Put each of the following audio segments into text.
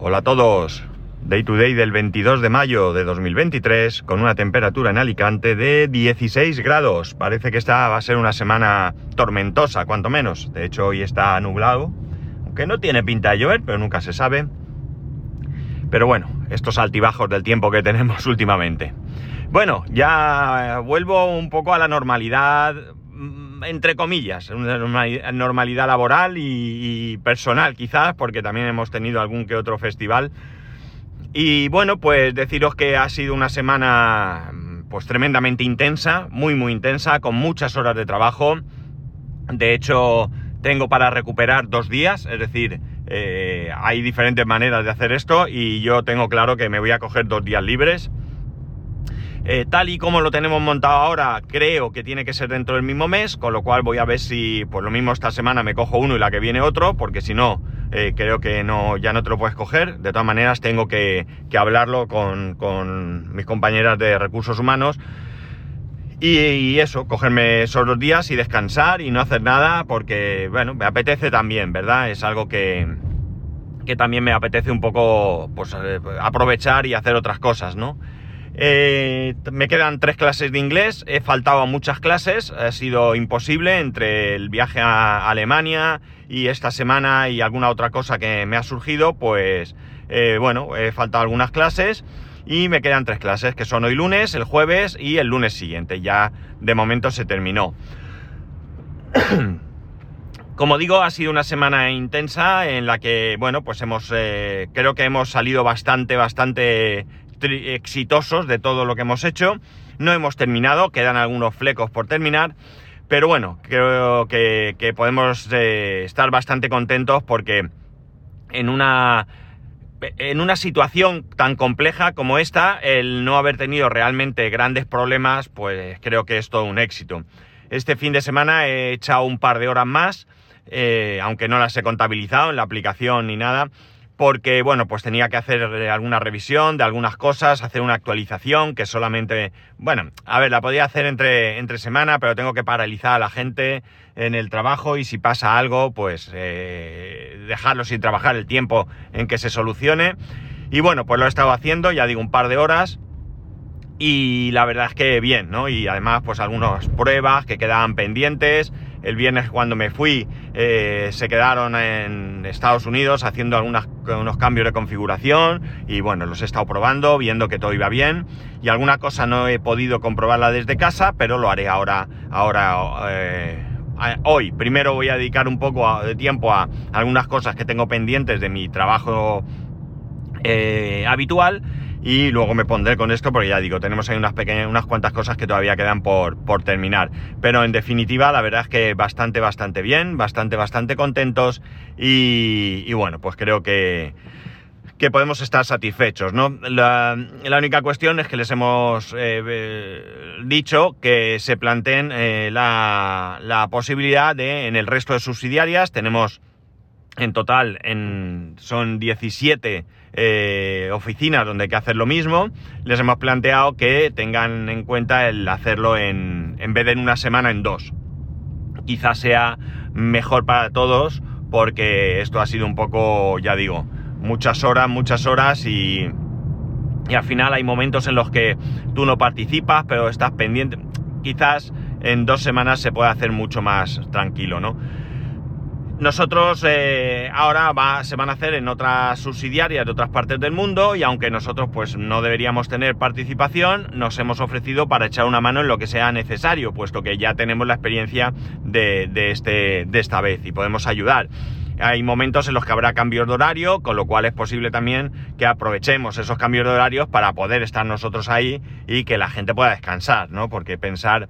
Hola a todos. Day to day del 22 de mayo de 2023 con una temperatura en Alicante de 16 grados. Parece que esta va a ser una semana tormentosa, cuanto menos. De hecho, hoy está nublado, aunque no tiene pinta de llover, pero nunca se sabe. Pero bueno, estos altibajos del tiempo que tenemos últimamente. Bueno, ya vuelvo un poco a la normalidad, entre comillas, una normalidad laboral y, personal quizás, porque también hemos tenido algún que otro festival. Y bueno, pues deciros que ha sido una semana pues tremendamente intensa, muy muy intensa, con muchas horas de trabajo. De hecho, tengo para recuperar dos días, es decir, eh, hay diferentes maneras de hacer esto y yo tengo claro que me voy a coger dos días libres. Eh, tal y como lo tenemos montado ahora, creo que tiene que ser dentro del mismo mes, con lo cual voy a ver si, por lo mismo esta semana me cojo uno y la que viene otro, porque si no, eh, creo que no, ya no te lo puedes coger. De todas maneras, tengo que, hablarlo con, mis compañeras de recursos humanos. Y, eso, cogerme esos dos días y descansar y no hacer nada, porque, bueno, me apetece también, ¿verdad? Es algo que, que también me apetece un poco, pues, eh, aprovechar y hacer otras cosas, ¿no? Eh, me quedan tres clases de inglés, he faltado a muchas clases, ha sido imposible entre el viaje a Alemania y esta semana y alguna otra cosa que me ha surgido, pues eh, bueno, he faltado algunas clases y me quedan tres clases, que son hoy lunes, el jueves y el lunes siguiente, ya de momento se terminó. Como digo, ha sido una semana intensa en la que, bueno, pues hemos, eh, creo que hemos salido bastante, bastante exitosos de todo lo que hemos hecho. No hemos terminado, quedan algunos flecos por terminar, pero bueno, creo que, podemos eh, estar bastante contentos porque en una, en una situación tan compleja como esta, el no haber tenido realmente grandes problemas, pues creo que es todo un éxito. Este fin de semana he echado un par de horas más, eh, aunque no las he contabilizado en la aplicación ni nada, porque, bueno, pues tenía que hacer eh, alguna revisión de algunas cosas, hacer una actualización que solamente, bueno, a ver, la podía hacer entre, entre semana, pero tengo que paralizar a la gente en el trabajo y si pasa algo, pues eh, dejarlo sin trabajar el tiempo en que se solucione. Y bueno, pues lo he estado haciendo, ya digo, un par de horas. Y la verdad es que bien, ¿no? Y además, pues algunas pruebas que quedaban pendientes el viernes cuando me fui eh, se quedaron en Estados Unidos haciendo algunos cambios de configuración y bueno, los he estado probando, viendo que todo iba bien y alguna cosa no he podido comprobarla desde casa, pero lo haré ahora, ahora eh, hoy. Primero voy a dedicar un poco de tiempo a algunas cosas que tengo pendientes de mi trabajo eh, habitual y luego me pondré con esto porque ya digo, tenemos ahí unas pequeñas, unas cuantas cosas que todavía quedan por, por terminar. Pero en definitiva, la verdad es que bastante, bastante bien, bastante, bastante contentos y, bueno, pues creo que, que podemos estar satisfechos, ¿no? La, única cuestión es que les hemos eh, eh, dicho que se planteen eh, la, la, posibilidad de, en el resto de subsidiarias, tenemos en total, en, son 17 eh, oficinas donde hay que hacer lo mismo, les hemos planteado que tengan en cuenta el hacerlo en, en vez de en una semana, en dos. Quizás sea mejor para todos porque esto ha sido un poco, ya digo, muchas horas, muchas horas y, y al final hay momentos en los que tú no participas, pero estás pendiente. Quizás en dos semanas se puede hacer mucho más tranquilo, ¿no? Nosotros eh, ahora se van a hacer en otras subsidiarias de otras partes del mundo y aunque nosotros pues no deberíamos tener participación, nos hemos ofrecido para echar una mano en lo que sea necesario, puesto que ya tenemos la experiencia de, este, de esta vez y podemos ayudar. Hay momentos en los que habrá cambios de horario, con lo cual es posible también que aprovechemos esos cambios de horarios para poder estar nosotros ahí y que la gente pueda descansar, ¿no? Porque pensar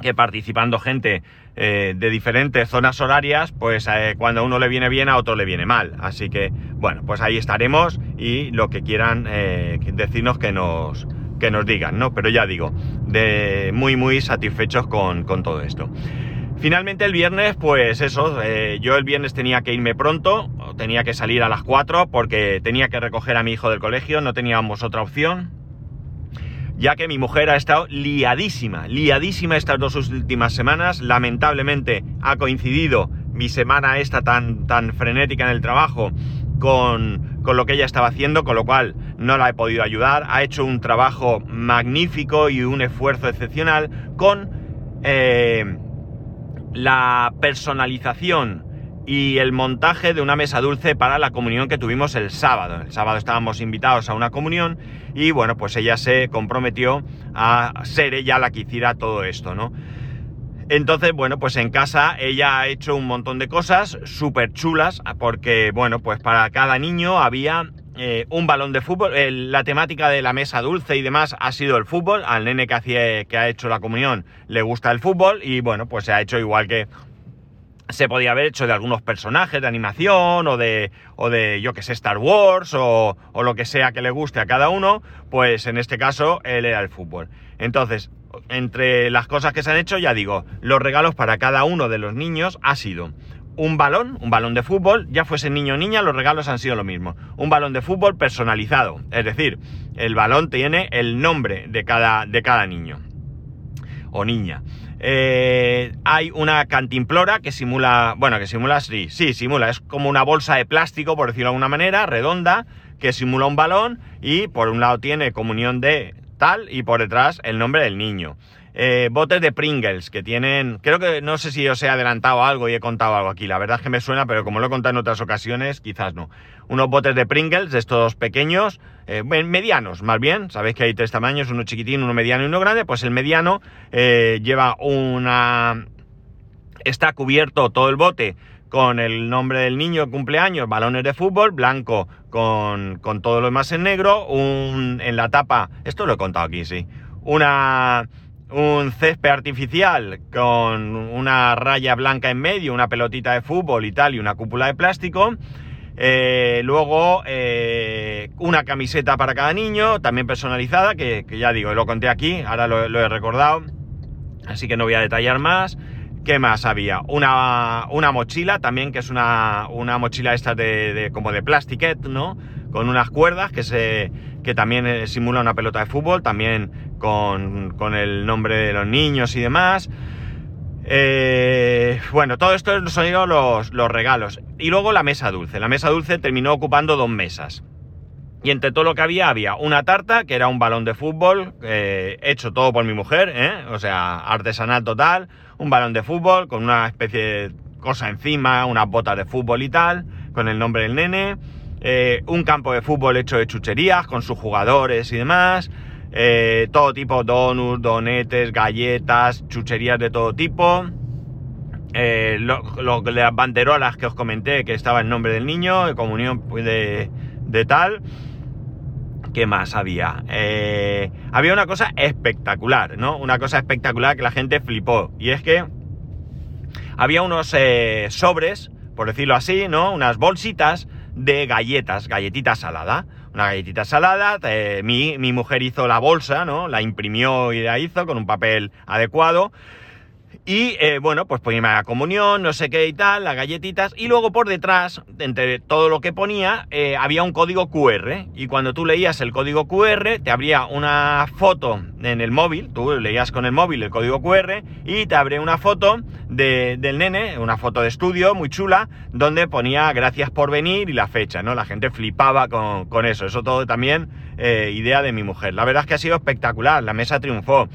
que participando gente eh, de diferentes zonas horarias, pues eh, cuando a uno le viene bien, a otro le viene mal. Así que, bueno, pues ahí estaremos y lo que quieran eh, decirnos que nos, que nos digan, ¿no? Pero ya digo, de muy, muy satisfechos con, con todo esto. Finalmente el viernes, pues eso, yo el viernes tenía que irme pronto, tenía que salir a las 4 porque tenía que recoger a mi hijo del colegio, no teníamos otra opción ya que mi mujer ha estado liadísima, liadísima estas dos últimas semanas. Lamentablemente ha coincidido mi semana esta tan, tan frenética en el trabajo con, con lo que ella estaba haciendo, con lo cual no la he podido ayudar. Ha hecho un trabajo magnífico y un esfuerzo excepcional con eh, la personalización y el montaje de una mesa dulce para la comunión que tuvimos el sábado. El sábado estábamos invitados a una comunión y bueno, pues ella se comprometió a ser ella la que hiciera todo esto, ¿no? Entonces, bueno, pues en casa ella ha hecho un montón de cosas súper chulas, porque, bueno, pues para cada niño había eh, un balón de fútbol. la temática de la mesa dulce y demás ha sido el fútbol. Al nene que, que ha hecho la comunión le gusta el fútbol y, bueno, pues se ha hecho igual que se podía haber hecho de algunos personajes de animación o de, o de yo que sé, Star Wars o, o, lo que sea que le guste a cada uno, pues en este caso él era el fútbol. Entonces, entre las cosas que se han hecho, ya digo, los regalos para cada uno de los niños ha sido un balón, un balón de fútbol, ya fuese niño o niña, los regalos han sido lo mismo. Un balón de fútbol personalizado, es decir, el balón tiene el nombre de cada, de cada niño o niña. Eh, hay una cantimplora que simula, bueno, que simula, sí, sí, simula, es como una bolsa de plástico, por decirlo de alguna manera, redonda, que simula un balón y por un lado tiene comunión de tal y por detrás el nombre del niño. Eh, botes de Pringles que tienen, creo que no sé si os he adelantado algo y he contado algo aquí, la verdad es que me suena, pero como lo he contado en otras ocasiones, quizás no. Unos botes de Pringles, de estos pequeños, eh, medianos más bien, sabéis que hay tres tamaños, uno chiquitín, uno mediano y uno grande, pues el mediano eh, lleva una... está cubierto todo el bote con el nombre del niño cumpleaños, balones de fútbol, blanco con, con todo lo demás en negro, un, en la tapa, esto lo he contado aquí, sí, una, un césped artificial con una raya blanca en medio, una pelotita de fútbol y tal, y una cúpula de plástico. Eh, luego eh, una camiseta para cada niño, también personalizada, que, ya digo, lo conté aquí, ahora lo, he recordado, así que no voy a detallar más. ¿Qué más había? Una, una mochila también, que es una, una mochila esta de, como de plastiquet, ¿no? Con unas cuerdas que, se, que también eh, simula una pelota de fútbol, también con, con el nombre de los niños y demás. Eh, bueno, todo esto son los, los regalos. Y luego la mesa dulce. La mesa dulce terminó ocupando dos mesas. Y entre todo lo que había, había una tarta, que era un balón de fútbol, eh, hecho todo por mi mujer, o sea, artesanal total, un balón de fútbol con una especie de cosa encima, unas botas de fútbol y tal, con el nombre del nene, eh, un campo de fútbol hecho de chucherías, con sus jugadores y demás, todo tipo, donuts, donetes, galletas, chucherías de todo tipo, lo, las banderolas que os comenté, que estaba el nombre del niño, de comunión de, de tal, ¿Qué más había? Eh, había una cosa espectacular, ¿no? Una cosa espectacular que la gente flipó. Y es que había unos eh, sobres, por decirlo así, ¿no? Unas bolsitas de galletas, galletita salada. Una galletita salada, eh, mi, mi, mujer hizo la bolsa, ¿no? La imprimió y la hizo con un papel adecuado. Y eh, bueno, pues ponía la comunión, no sé qué y tal, las galletitas. Y luego por detrás, entre todo lo que ponía, eh, había un código QR. Y cuando tú leías el código QR, te abría una foto en el móvil. Tú leías con el móvil el código QR y te abría una foto del nene, una foto de estudio muy chula, donde ponía gracias por venir y la fecha, ¿no? La gente flipaba con, eso. Eso todo también eh, idea de mi mujer. La verdad es que ha sido espectacular. La mesa triunfó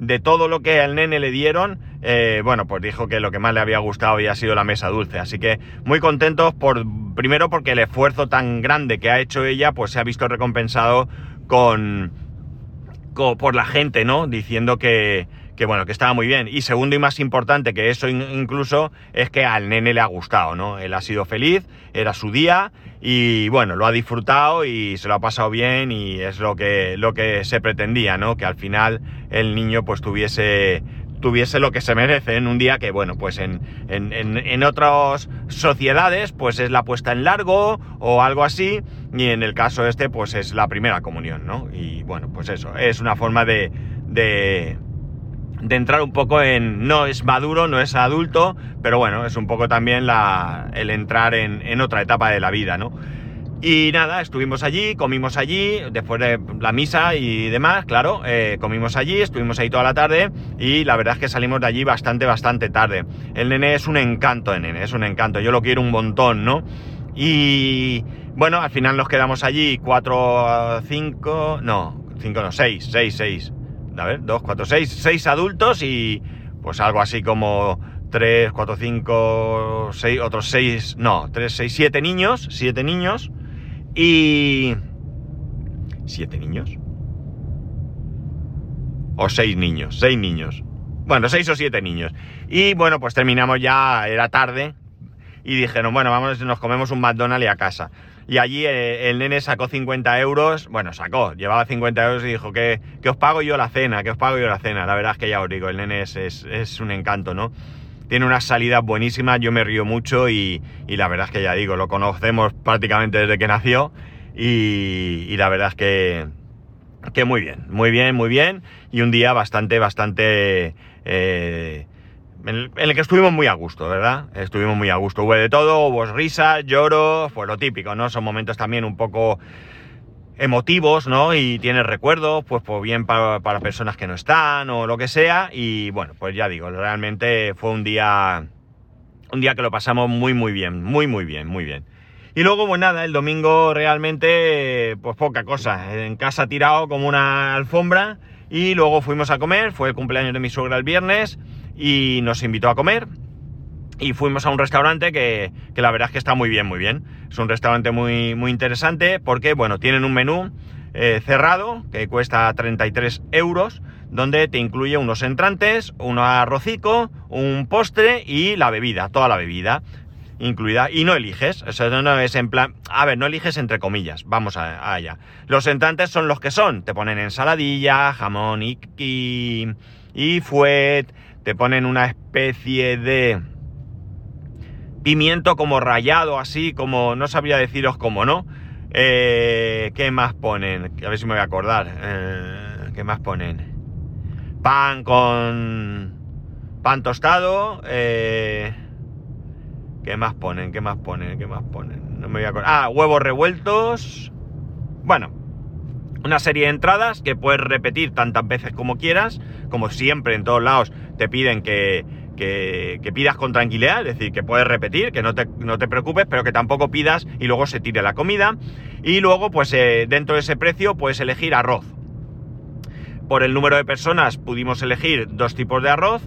de todo lo que al nene le dieron, eh, bueno, pues dijo que lo que más le había gustado había sido la mesa dulce. Así que muy contentos por, primero porque el esfuerzo tan grande que ha hecho ella, pues se ha visto recompensado con, por la gente, ¿no? Diciendo que, que bueno, que estaba muy bien. Y segundo y más importante que eso incluso es que al nene le ha gustado, ¿no? Él ha sido feliz, era su día y bueno, lo ha disfrutado y se lo ha pasado bien y es lo que, lo que se pretendía, ¿no? Que al final el niño pues tuviese tuviese lo que se merece en un día que, bueno, pues en, en, en, otras sociedades, pues es la puesta en largo o algo así, y en el caso este, pues es la primera comunión, ¿no? Y bueno, pues eso, es una forma de, de de entrar un poco en, no es maduro, no es adulto, pero bueno, es un poco también la, el entrar en, otra etapa de la vida, ¿no? Y nada, estuvimos allí, comimos allí, después de la misa y demás, claro, eh, comimos allí, estuvimos ahí toda la tarde y la verdad es que salimos de allí bastante, bastante tarde. El nene es un encanto, el nene, es un encanto, yo lo quiero un montón, ¿no? Y bueno, al final nos quedamos allí 4, 5, no, 5 no, 6, 6, 6. A ver, 2, 4, 6, 6 adultos y pues algo así como 3, 4, 5, 6, otros 6, no, 3, 6, 7 niños, 7 niños y... ¿7 niños? O 6 niños, 6 niños. Bueno, 6 o 7 niños. Y bueno, pues terminamos ya, era tarde, y dijeron, bueno, vamos, nos comemos un McDonald's y a casa. Y allí eh, el nene sacó 50 euros, bueno, sacó, llevaba 50 euros y dijo que, que, os pago yo la cena, que os pago yo la cena. La verdad es que ya os digo, el nene es, es, un encanto, ¿no? Tiene unas salidas buenísimas, yo me río mucho y, y, la verdad es que ya digo, lo conocemos prácticamente desde que nació y, y la verdad es que, que muy bien, muy bien, muy bien. Y un día bastante, bastante... Eh, en el, que estuvimos muy a gusto, ¿verdad? Estuvimos muy a gusto. Hubo de todo, hubo risas, lloros, pues lo típico, ¿no? Son momentos también un poco emotivos, ¿no? Y tienes recuerdos, pues, pues bien para, para, personas que no están o lo que sea. Y bueno, pues ya digo, realmente fue un día, un día que lo pasamos muy, muy bien, muy, muy bien, muy bien. Y luego, pues nada, el domingo realmente, pues poca cosa. En casa tirado como una alfombra. Y luego fuimos a comer, fue el cumpleaños de mi suegra el viernes y nos invitó a comer. Y fuimos a un restaurante que, que, la verdad es que está muy bien, muy bien. Es un restaurante muy, muy interesante porque, bueno, tienen un menú eh, cerrado que cuesta 33 euros, donde te incluye unos entrantes, un arrocico, un postre y la bebida, toda la bebida incluida. Y no eliges, o sea, no es en plan, a ver, no eliges entre comillas, vamos a, allá. Los entrantes son los que son, te ponen ensaladilla, jamón y, y, y fuet, ponen una especie de pimiento como rayado, así como, no sabría deciros cómo, ¿no? Eh, ¿Qué más ponen? A ver si me voy a acordar. Eh, ¿Qué más ponen? Pan con... Pan tostado. Eh, ¿Qué más ponen? ¿Qué más ponen? ¿Qué más ponen? No me voy a acordar. Ah, huevos revueltos. Bueno, una serie de entradas que puedes repetir tantas veces como quieras, como siempre en todos lados te piden que, que, que pidas con tranquilidad, es decir, que puedes repetir, que no te, no te, preocupes, pero que tampoco pidas y luego se tire la comida. Y luego, pues eh, dentro de ese precio puedes elegir arroz. Por el número de personas pudimos elegir dos tipos de arroz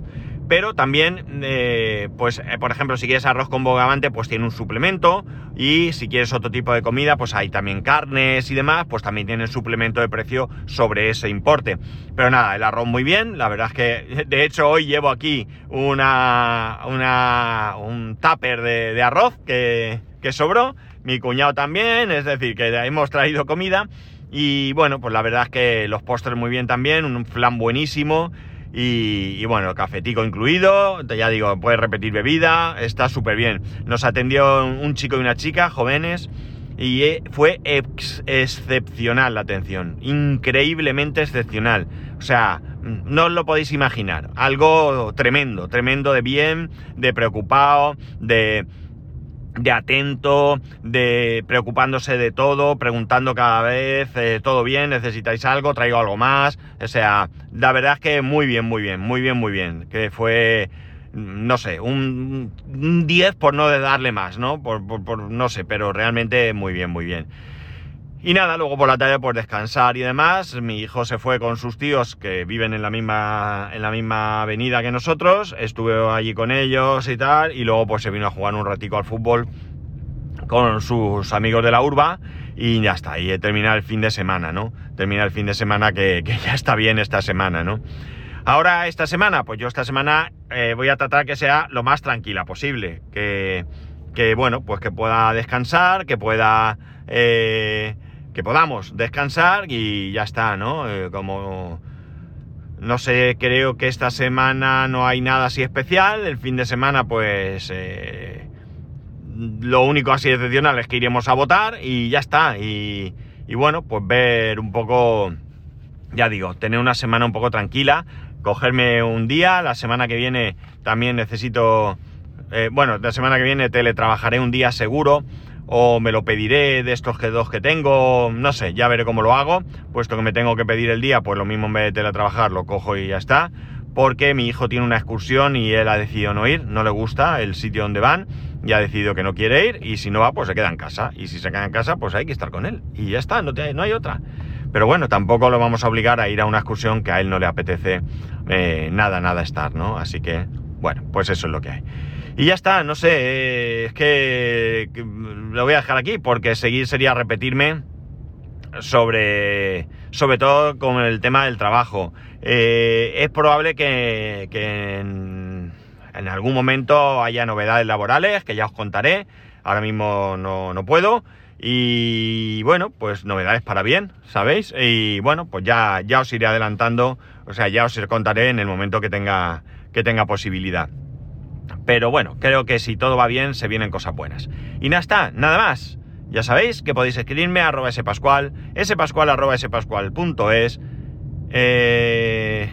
pero también, eh, pues, eh, por ejemplo, si quieres arroz con bogavante, pues tiene un suplemento, y si quieres otro tipo de comida, pues hay también carnes y demás, pues también tiene suplemento de precio sobre ese importe. Pero nada, el arroz muy bien, la verdad es que, de hecho, hoy llevo aquí una, una un tupper de, de arroz que, que sobró, mi cuñado también, es decir, que hemos traído comida, y bueno, pues la verdad es que los postres muy bien también, un flan buenísimo, y, y, bueno, cafetico incluido, ya digo, puedes repetir bebida, está súper bien. Nos atendió un chico y una chica, jóvenes, y eh, fue ex excepcional la atención, increíblemente excepcional. O sea, no os lo podéis imaginar, algo tremendo, tremendo de bien, de preocupado, de de atento, de preocupándose de todo, preguntando cada vez, eh, todo bien, necesitáis algo, traigo algo más, o sea, la verdad es que muy bien, muy bien, muy bien, muy bien, que fue, no sé, un, 10 por no darle más, ¿no? Por, por, por, no sé, pero realmente muy bien, muy bien. Y nada, luego por la tarde pues descansar y demás. Mi hijo se fue con sus tíos que viven en la misma, en la misma avenida que nosotros. Estuve allí con ellos y tal. Y luego pues se vino a jugar un ratico al fútbol con sus amigos de la urba. Y ya está, y he terminado el fin de semana, ¿no? Termina el fin de semana que, que, ya está bien esta semana, ¿no? Ahora, esta semana, pues yo esta semana eh, voy a tratar que sea lo más tranquila posible. Que, que bueno, pues que pueda descansar, que pueda... Eh, que podamos descansar y ya está, ¿no? Eh, como no sé, creo que esta semana no hay nada así especial. El fin de semana, pues eh, lo único así excepcional es que iremos a votar y ya está. Y, y, bueno, pues ver un poco, ya digo, tener una semana un poco tranquila, cogerme un día. La semana que viene también necesito, eh, bueno, la semana que viene teletrabajaré un día seguro o me lo pediré de estos que dos que tengo, no sé, ya veré cómo lo hago, puesto que me tengo que pedir el día, pues lo mismo en vez de teletrabajar lo cojo y ya está, porque mi hijo tiene una excursión y él ha decidido no ir, no le gusta el sitio donde van, ya ha decidido que no quiere ir y si no va, pues se queda en casa. Y si se queda en casa, pues hay que estar con él. Y ya está, no, no hay otra. Pero bueno, tampoco lo vamos a obligar a ir a una excursión que a él no le apetece eh, nada, nada estar, ¿no? Así que, bueno, pues eso es lo que hay. Y ya está, no sé, eh, es que, lo voy a dejar aquí porque seguir sería repetirme sobre, sobre todo con el tema del trabajo. Eh, es probable que, en, algún momento haya novedades laborales que ya os contaré. Ahora mismo no, no puedo. Y bueno, pues novedades para bien, ¿sabéis? Y bueno, pues ya, ya os iré adelantando, o sea, ya os contaré en el momento que tenga, que tenga posibilidad. Pero bueno, creo que si todo va bien, se vienen cosas buenas. Y nada está, nada más. Ya sabéis que podéis escribirme a arroba spascual, spascual arroba spascual.es. Eh,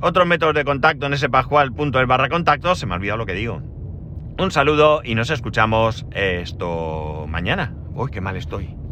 otros métodos de contacto en spascual.es barra contacto, se me ha olvidado lo que digo. Un saludo y nos escuchamos esto mañana. Uy, qué mal estoy.